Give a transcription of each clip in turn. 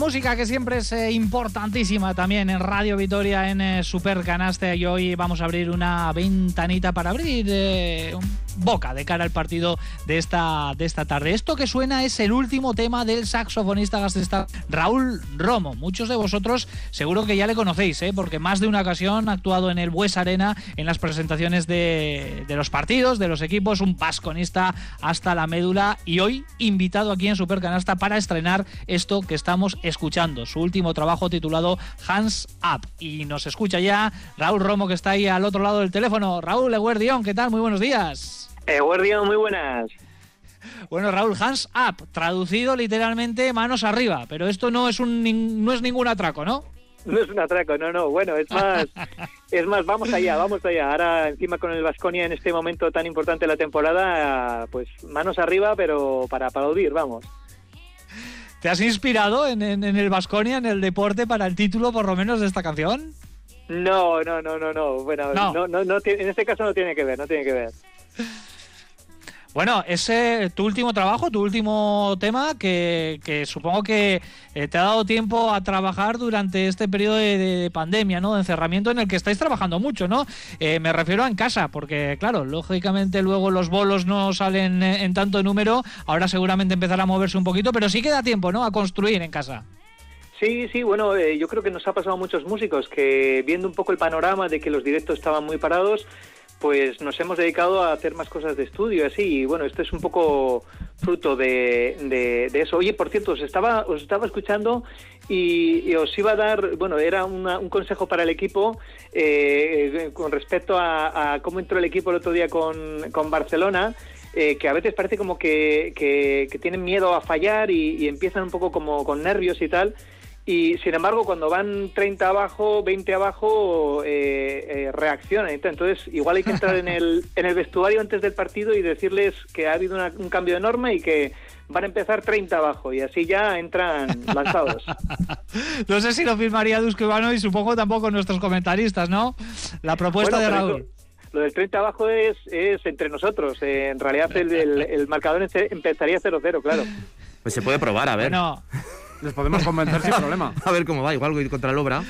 Música que siempre es eh, importantísima también en Radio Vitoria, en eh, Super Canaste. Y hoy vamos a abrir una ventanita para abrir eh, boca de cara al partido de esta, de esta tarde. Esto que suena es el último tema del saxofonista gastista Raúl Romo. Muchos de vosotros seguro que ya le conocéis, porque más de una ocasión ha actuado en el Bues Arena en las presentaciones de, de los partidos, de los equipos, un pasconista hasta la médula y hoy invitado aquí en Super Canasta para estrenar esto que estamos escuchando, su último trabajo titulado Hands Up. Y nos escucha ya Raúl Romo, que está ahí al otro lado del teléfono. Raúl Eguerdión, ¿qué tal? Muy buenos días. Eguerdión, muy buenas. Bueno, Raúl, hands up, traducido literalmente manos arriba, pero esto no es un no es ningún atraco, ¿no? No es un atraco, no, no. Bueno, es más, es más, vamos allá, vamos allá. Ahora encima con el Vasconia en este momento tan importante de la temporada, pues manos arriba, pero para aplaudir, vamos. ¿Te has inspirado en, el Vasconia, en el deporte, para el título, por lo menos, de esta canción? No, no, no, no, no. Bueno, no. No, no, en este caso no tiene que ver, no tiene que ver. Bueno, ese tu último trabajo, tu último tema, que, supongo que eh, te ha dado tiempo a trabajar durante este periodo de, pandemia, ¿no? De encerramiento en el que estáis trabajando mucho, ¿no? Eh, me refiero a en casa, porque claro, lógicamente luego los bolos no salen en tanto número, ahora seguramente empezará a moverse un poquito, pero sí queda tiempo, ¿no? A construir en casa. Sí, sí, bueno, eh, yo creo que nos ha pasado a muchos músicos que viendo un poco el panorama de que los directos estaban muy parados, pues nos hemos dedicado a hacer más cosas de estudio, así, y bueno, esto es un poco fruto de, de, eso. Oye, por cierto, os estaba, os estaba escuchando y, os iba a dar, bueno, era un consejo para el equipo eh, con respecto a, cómo entró el equipo el otro día con, con Barcelona. Eh, que a veces parece como que, que, tienen miedo a fallar y, y, empiezan un poco como con nervios y tal y sin embargo cuando van 30 abajo, 20 abajo, eh, eh, reaccionan. Entonces igual hay que entrar en el, en el vestuario antes del partido y decirles que ha habido un cambio de norma y que van a empezar 30 abajo y así ya entran lanzados. no sé si lo firmaría Dusko Ivano y supongo tampoco nuestros comentaristas, ¿no? La propuesta de Raúl. lo del 30 abajo es, es entre nosotros. en realidad el, el, marcador empezaría 0-0, claro. Pues se puede probar, a ver. no les podemos convencer sin problema. A ver cómo va, igual ir contra el obra.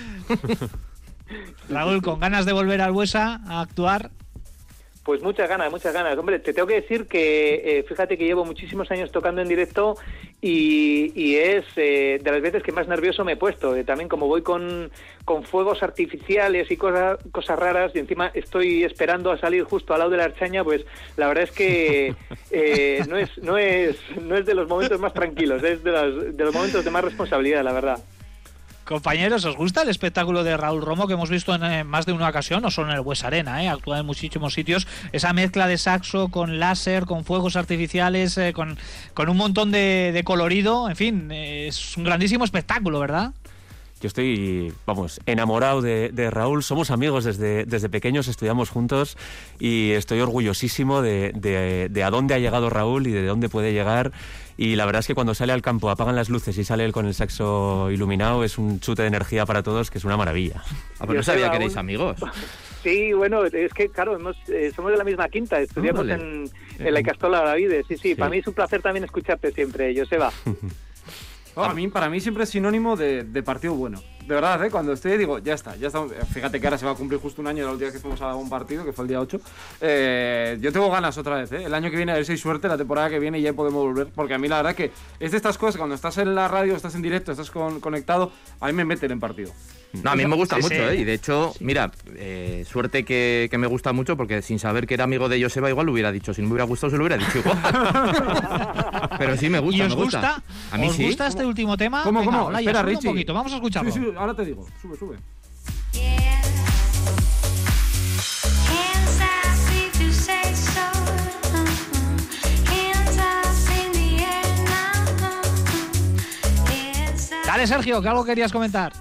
Raúl, con ganas de volver al Buesa a actuar. Pues muchas ganas, muchas ganas. Hombre, te tengo que decir que eh, fíjate que llevo muchísimos años tocando en directo y, es eh, de las veces que más nervioso me he puesto. Eh, también como voy con, con fuegos artificiales y cosas, cosas raras y encima estoy esperando a salir justo al lado de la archaña, pues la verdad es que no, es, no, es, no es de los momentos más tranquilos, es de, de los momentos de más responsabilidad, la verdad. Compañeros, ¿os gusta el espectáculo de Raúl Romo que hemos visto en eh, más de una ocasión? No solo en el Bues Arena, ¿eh? actúa en muchísimos sitios. Esa mezcla de saxo con láser, con fuegos artificiales, eh, con, con, un montón de, de colorido. En fin, es un grandísimo espectáculo, ¿verdad? Yo estoy, vamos, enamorado de, Raúl. Somos amigos desde, desde pequeños, estudiamos juntos y estoy orgullosísimo de, de, a dónde ha llegado Raúl y de dónde puede llegar. Y la verdad es que cuando sale al campo, apagan las luces y sale él con el saxo iluminado, es un chute de energía para todos que es una maravilla. Ah, pues no sabía que erais amigos. Sí, bueno, es que, claro, eh, somos de la misma quinta, estudiamos en, en, la Castola David. Sí, sí, para mí es un placer también escucharte siempre, Joseba. a mí, para mí siempre es sinónimo de, partido bueno. De verdad, ¿eh? cuando estoy digo, ya está, ya está. Fíjate que ahora se va a cumplir justo un año de la última vez que fuimos a un partido, que fue el día 8. Eh, yo tengo ganas otra vez, ¿eh? El año que viene, a ver si hay suerte, la temporada que viene ya podemos volver. Porque a mí la verdad que es de estas cosas, cuando estás en la radio, estás en directo, estás conectado, a mí me meten en partido. No, a mí me gusta mucho, ¿eh? Y de hecho, mira, eh, suerte que, me gusta mucho porque sin saber que era amigo de Joseba igual lo hubiera dicho. Si no me hubiera gustado, se lo hubiera dicho igual. Pero sí me gusta, ¿Y os me gusta? A mí ¿Os gusta este último tema? ¿Cómo, cómo? Espera, Richie. Un poquito, vamos a escucharlo. Sí, sí, ahora te digo. Sube, sube. Dale, Sergio, que algo querías comentar.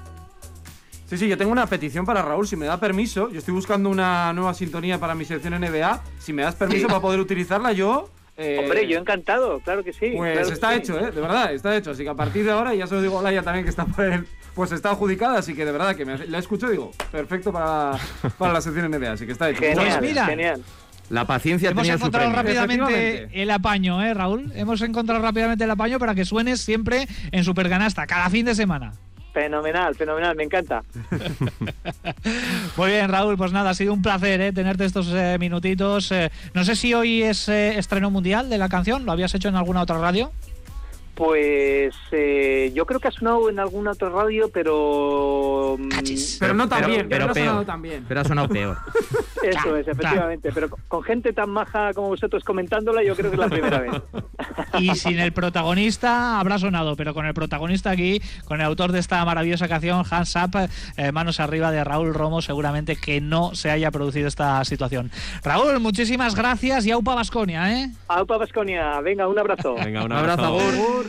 Sí, sí, yo tengo una petición para Raúl, si me da permiso. Yo estoy buscando una nueva sintonía para mi sección NBA. Si me das permiso para poder utilizarla, yo eh, Hombre, yo encantado, claro que sí. Pues está hecho, ¿eh? De verdad, está hecho. Así que a partir de ahora, ya se lo digo a Laia también que está pues está adjudicada, así que de verdad que me la escucho digo, perfecto para, para la sección NBA, así que está hecho. Genial, pues mira, genial. La paciencia Hemos tenía su encontrado premio. rápidamente el apaño, ¿eh, Raúl? Hemos encontrado rápidamente el apaño para que suenes siempre en Supercanasta, cada fin de semana. Fenomenal, fenomenal, me encanta. Muy bien, Raúl, pues nada, ha sido un placer ¿eh? tenerte estos eh, minutitos. Eh, no sé si hoy es estreno mundial de la canción, ¿lo habías hecho en alguna otra radio? Pues eh, yo creo que ha sonado en alguna otra radio, pero... mm, Pero no tan Pero- bien, pero, pero no ha sonado peor. tan bien. Pero ha sonado peor. Eso es, efectivamente. Pero con- gente tan maja como vosotros comentándola, yo creo que es la primera vez. Y sin el protagonista habrá sonado, pero con el protagonista aquí, con el autor de esta maravillosa canción, Hans Up, eh, manos arriba de Raúl Romo, seguramente que no se haya producido esta situación. Raúl, muchísimas gracias y aupa Vasconia, ¿eh? Aupa Vasconia, venga, un abrazo. Venga, un Un abrazo, abrazo. Agur.